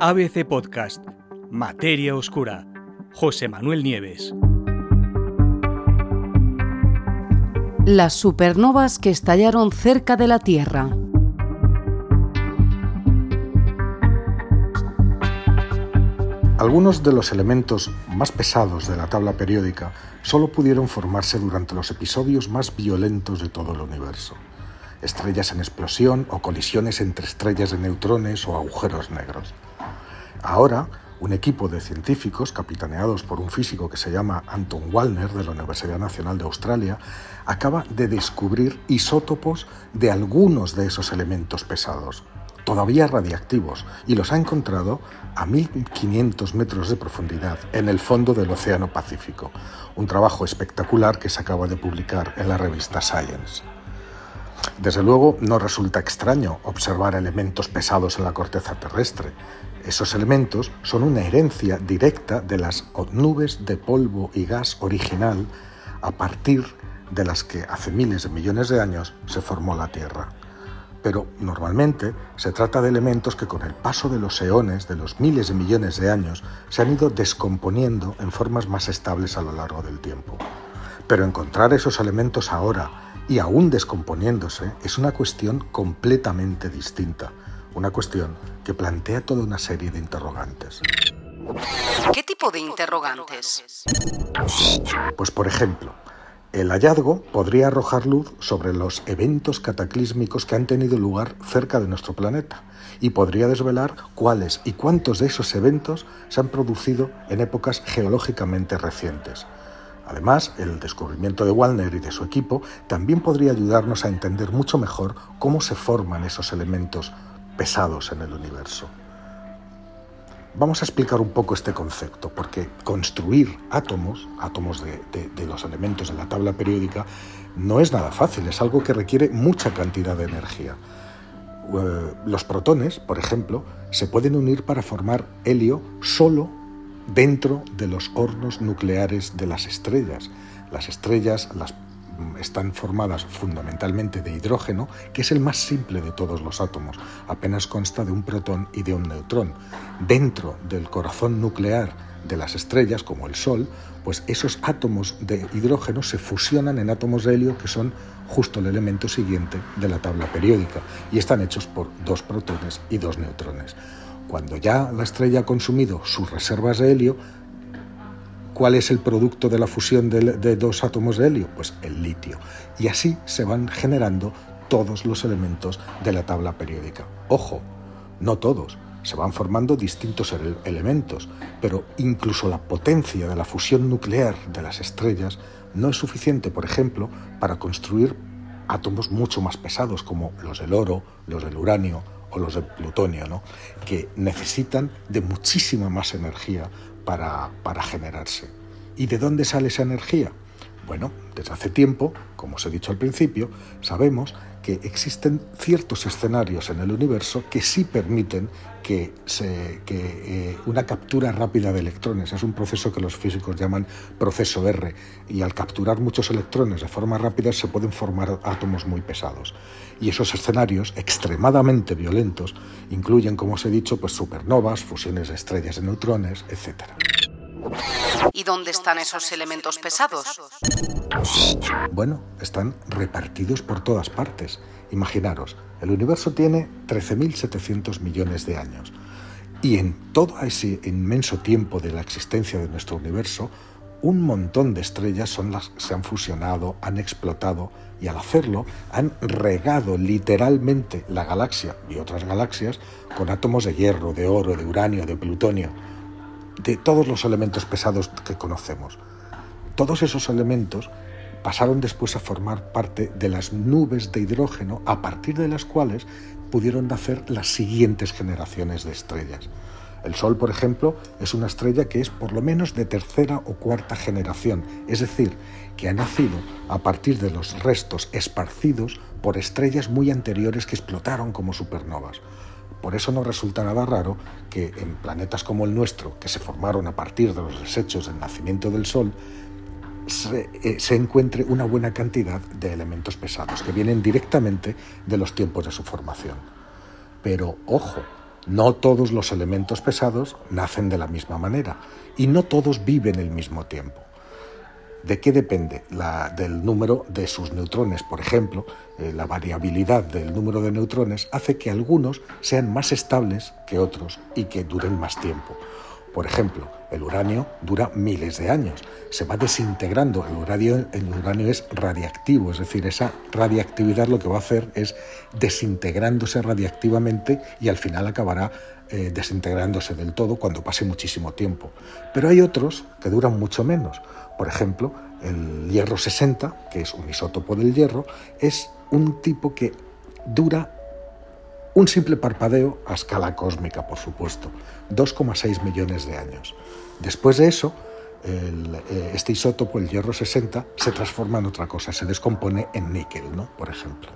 ABC Podcast, Materia Oscura, José Manuel Nieves. Las supernovas que estallaron cerca de la Tierra. Algunos de los elementos más pesados de la tabla periódica solo pudieron formarse durante los episodios más violentos de todo el universo. Estrellas en explosión o colisiones entre estrellas de neutrones o agujeros negros. Ahora, un equipo de científicos, capitaneados por un físico que se llama Anton Wallner de la Universidad Nacional de Australia, acaba de descubrir isótopos de algunos de esos elementos pesados, todavía radiactivos, y los ha encontrado a 1500 metros de profundidad en el fondo del Océano Pacífico, un trabajo espectacular que se acaba de publicar en la revista Science. Desde luego, no resulta extraño observar elementos pesados en la corteza terrestre. Esos elementos son una herencia directa de las nubes de polvo y gas original a partir de las que hace miles de millones de años se formó la Tierra pero normalmente se trata de elementos que con el paso de los eones, de los miles de millones de años, se han ido descomponiendo en formas más estables a lo largo del tiempo. Pero encontrar esos elementos ahora y aún descomponiéndose es una cuestión completamente distinta, una cuestión que plantea toda una serie de interrogantes. ¿Qué tipo de interrogantes? Pues por ejemplo, el hallazgo podría arrojar luz sobre los eventos cataclísmicos que han tenido lugar cerca de nuestro planeta y podría desvelar cuáles y cuántos de esos eventos se han producido en épocas geológicamente recientes. Además, el descubrimiento de Wallner y de su equipo también podría ayudarnos a entender mucho mejor cómo se forman esos elementos pesados en el universo. Vamos a explicar un poco este concepto, porque construir átomos, átomos de, los elementos de la tabla periódica, no es nada fácil, es algo que requiere mucha cantidad de energía. Eh, los protones, por ejemplo, se pueden unir para formar helio solo dentro de los hornos nucleares de las estrellas. Las estrellas, las están formadas fundamentalmente de hidrógeno, que es el más simple de todos los átomos. Apenas consta de un protón y de un neutrón. Dentro del corazón nuclear de las estrellas, como el Sol, pues esos átomos de hidrógeno se fusionan en átomos de helio, que son justo el elemento siguiente de la tabla periódica, y están hechos por dos protones y dos neutrones. Cuando ya la estrella ha consumido sus reservas de helio, ¿Cuál es el producto de la fusión de, dos átomos de helio? Pues el litio. Y así se van generando todos los elementos de la tabla periódica. Ojo, no todos, se van formando distintos elementos, pero incluso la potencia de la fusión nuclear de las estrellas no es suficiente, por ejemplo, para construir átomos mucho más pesados como los del oro, los del uranio o los del plutonio, ¿no? que necesitan de muchísima más energía para, generarse. ¿Y de dónde sale esa energía? Bueno, desde hace tiempo, como os he dicho al principio, sabemos que existen ciertos escenarios en el universo que sí permiten que, eh, una captura rápida de electrones. Es un proceso que los físicos llaman proceso R y al capturar muchos electrones de forma rápida se pueden formar átomos muy pesados. Y esos escenarios extremadamente violentos incluyen, como os he dicho, pues supernovas, fusiones de estrellas de neutrones, etc. ¿Y dónde están esos elementos pesados? Bueno, están repartidos por todas partes. Imaginaros, el universo tiene 13.700 millones de años. Y en todo ese inmenso tiempo de la existencia de nuestro universo, un montón de estrellas son las se han fusionado, han explotado y al hacerlo han regado literalmente la galaxia y otras galaxias con átomos de hierro, de oro, de uranio, de plutonio de todos los elementos pesados que conocemos. Todos esos elementos pasaron después a formar parte de las nubes de hidrógeno a partir de las cuales pudieron nacer las siguientes generaciones de estrellas. El Sol, por ejemplo, es una estrella que es por lo menos de tercera o cuarta generación, es decir, que ha nacido a partir de los restos esparcidos por estrellas muy anteriores que explotaron como supernovas. Por eso no resulta nada raro que en planetas como el nuestro, que se formaron a partir de los desechos del nacimiento del Sol, se, eh, encuentre una buena cantidad de elementos pesados que vienen directamente de los tiempos de su formación. Pero ojo, No todos los elementos pesados nacen de la misma manera y no todos viven el mismo tiempo. ¿De qué depende? del número de sus neutrones. Por ejemplo, eh, la variabilidad del número de neutrones hace que algunos sean más estables que otros y que duren más tiempo. Por ejemplo, el uranio dura miles de años, se va desintegrando. El uranio, el uranio es radiactivo, es decir, esa radiactividad lo que va a hacer es desintegrándose radiactivamente y al final acabará eh, desintegrándose del todo cuando pase muchísimo tiempo. Pero hay otros que duran mucho menos. Por ejemplo, el hierro 60, que es un isótopo del hierro, es un tipo que dura un simple parpadeo a escala cósmica, por supuesto, 2,6 millones de años. Después de eso, eh, este isótopo, el hierro 60, se transforma en otra cosa, se descompone en níquel, ¿no? por ejemplo.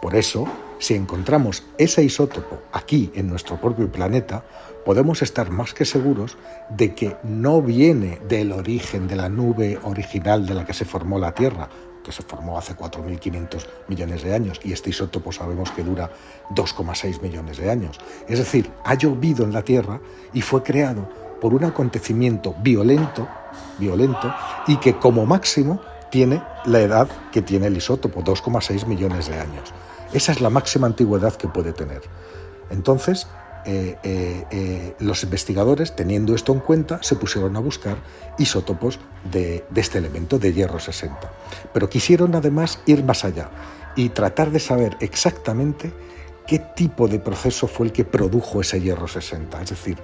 Por eso, si encontramos ese isótopo aquí en nuestro propio planeta, podemos estar más que seguros de que no viene del origen de la nube original de la que se formó la Tierra, que se formó hace 4.500 millones de años, y este isótopo sabemos que dura 2,6 millones de años. Es decir, ha llovido en la Tierra y fue creado por un acontecimiento violento, violento y que como máximo tiene la edad que tiene el isótopo, 2,6 millones de años. Esa es la máxima antigüedad que puede tener. Entonces, eh, eh, eh, los investigadores, teniendo esto en cuenta, se pusieron a buscar isótopos de, este elemento, de hierro 60. Pero quisieron además ir más allá y tratar de saber exactamente qué tipo de proceso fue el que produjo ese hierro 60, es decir,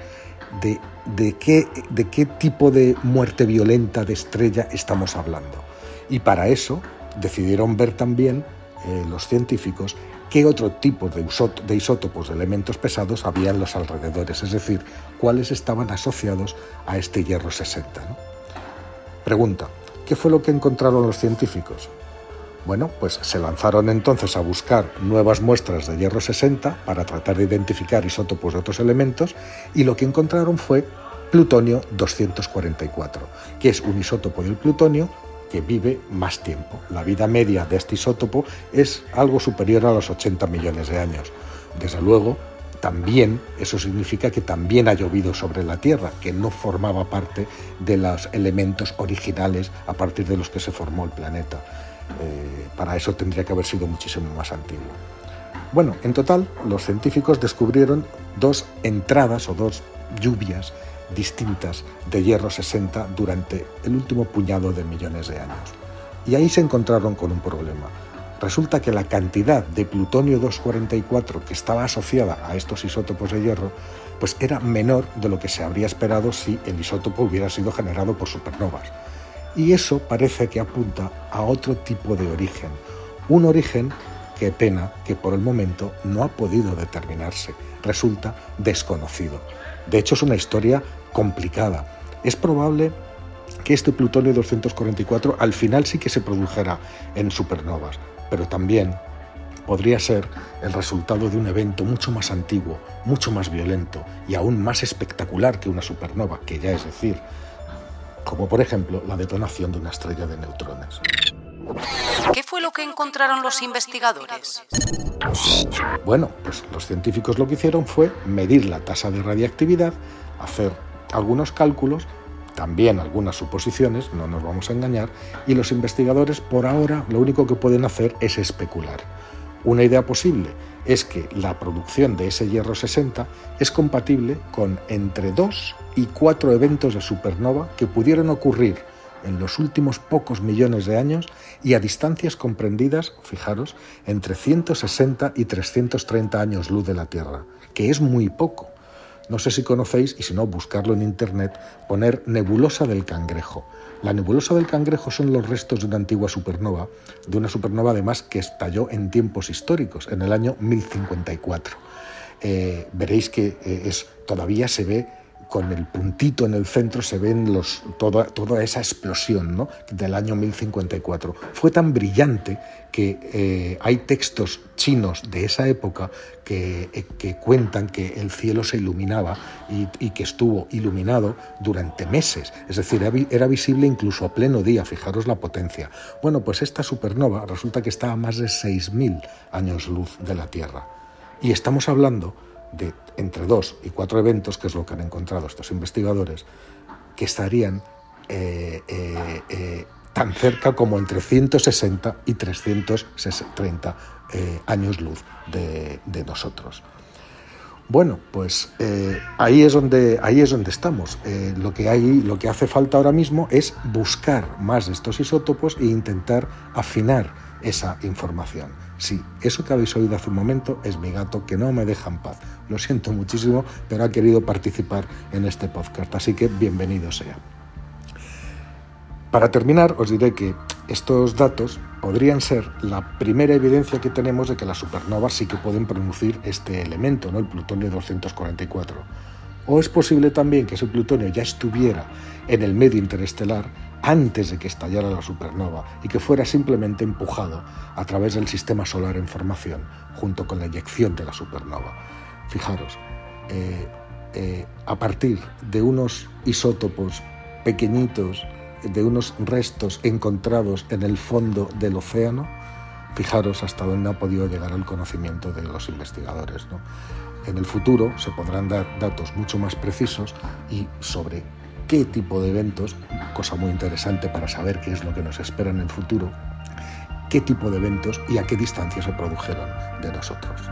de qué tipo de muerte violenta de estrella estamos hablando. Y para eso decidieron ver también eh, los científicos qué otro tipo de, de, isótopos de elementos pesados había en los alrededores, es decir, cuáles estaban asociados a este hierro 60. Pregunta, ¿qué fue lo que encontraron los científicos? Bueno, pues se lanzaron entonces a buscar nuevas muestras de hierro 60 para tratar de identificar isótopos de otros elementos y lo que encontraron fue plutonio 244, que es un isótopo del plutonio que vive más tiempo. La vida media de este isótopo es algo superior a los 80 millones de años. Desde luego, también eso significa que también ha llovido sobre la Tierra, que no formaba parte de los elementos originales a partir de los que se formó el planeta. Eh, para eso tendría que haber sido muchísimo más antiguo. Bueno, en total, los científicos descubrieron dos entradas o dos lluvias distintas de hierro 60 durante el último puñado de millones de años. Y ahí se encontraron con un problema. Resulta que la cantidad de plutonio 244 que estaba asociada a estos isótopos de hierro pues era menor de lo que se habría esperado si el isótopo hubiera sido generado por supernovas. Y eso parece que apunta a otro tipo de origen, un origen que pena que por el momento no ha podido determinarse, resulta desconocido. De hecho es una historia complicada. Es probable que este plutonio 244 al final sí que se produjera en supernovas, pero también podría ser el resultado de un evento mucho más antiguo, mucho más violento y aún más espectacular que una supernova, que ya es decir, como por ejemplo la detonación de una estrella de neutrones. ¿Qué fue lo que encontraron los investigadores? Bueno, pues los científicos lo que hicieron fue medir la tasa de radiactividad, hacer algunos cálculos, también algunas suposiciones, no nos vamos a engañar, y los investigadores por ahora lo único que pueden hacer es especular. Una idea posible es que la producción de ese hierro 60 es compatible con entre dos y cuatro eventos de supernova que pudieron ocurrir en los últimos pocos millones de años y a distancias comprendidas, fijaros, entre 160 y 330 años luz de la Tierra, que es muy poco. No sé si conocéis, y si no, buscarlo en internet, poner nebulosa del cangrejo. La nebulosa del cangrejo son los restos de una antigua supernova, de una supernova además que estalló en tiempos históricos, en el año 1054. Eh, veréis que eh, es, todavía se ve con el puntito en el centro se ven los, toda, esa explosión ¿no? del año 1054. Fue tan brillante que eh, hay textos chinos de esa época que, eh, cuentan que el cielo se iluminaba y, y, que estuvo iluminado durante meses. Es decir, era, era visible incluso a pleno día, fijaros la potencia. Bueno, pues esta supernova resulta que está a más de 6.000 años luz de la Tierra. Y estamos hablando de entre dos y cuatro eventos, que es lo que han encontrado estos investigadores, que estarían eh, eh, eh, tan cerca como entre 160 y 330 años luz de, nosotros. Bueno, pues ahí, es donde, ahí es donde estamos. lo, que hay, lo que hace falta ahora mismo es buscar más de estos isótopos e intentar afinar esa información. Sí, eso que habéis oído hace un momento es mi gato que no me deja en paz. Lo siento muchísimo, pero ha querido participar en este podcast, así que bienvenido sea. Para terminar, os diré que estos datos podrían ser la primera evidencia que tenemos de que las supernovas sí que pueden producir este elemento, ¿no? el plutonio 244. O es posible también que ese plutonio ya estuviera en el medio interestelar antes de que estallara la supernova y que fuera simplemente empujado a través del sistema solar en formación junto con la eyección de la supernova. Fijaros, eh, eh, a partir de unos isótopos pequeñitos, de unos restos encontrados en el fondo del océano, fijaros hasta dónde ha podido llegar el conocimiento de los investigadores. En el futuro se podrán dar datos mucho más precisos y sobre qué tipo de eventos, cosa muy interesante para saber qué es lo que nos espera en el futuro, qué tipo de eventos y a qué distancia se produjeron de nosotros.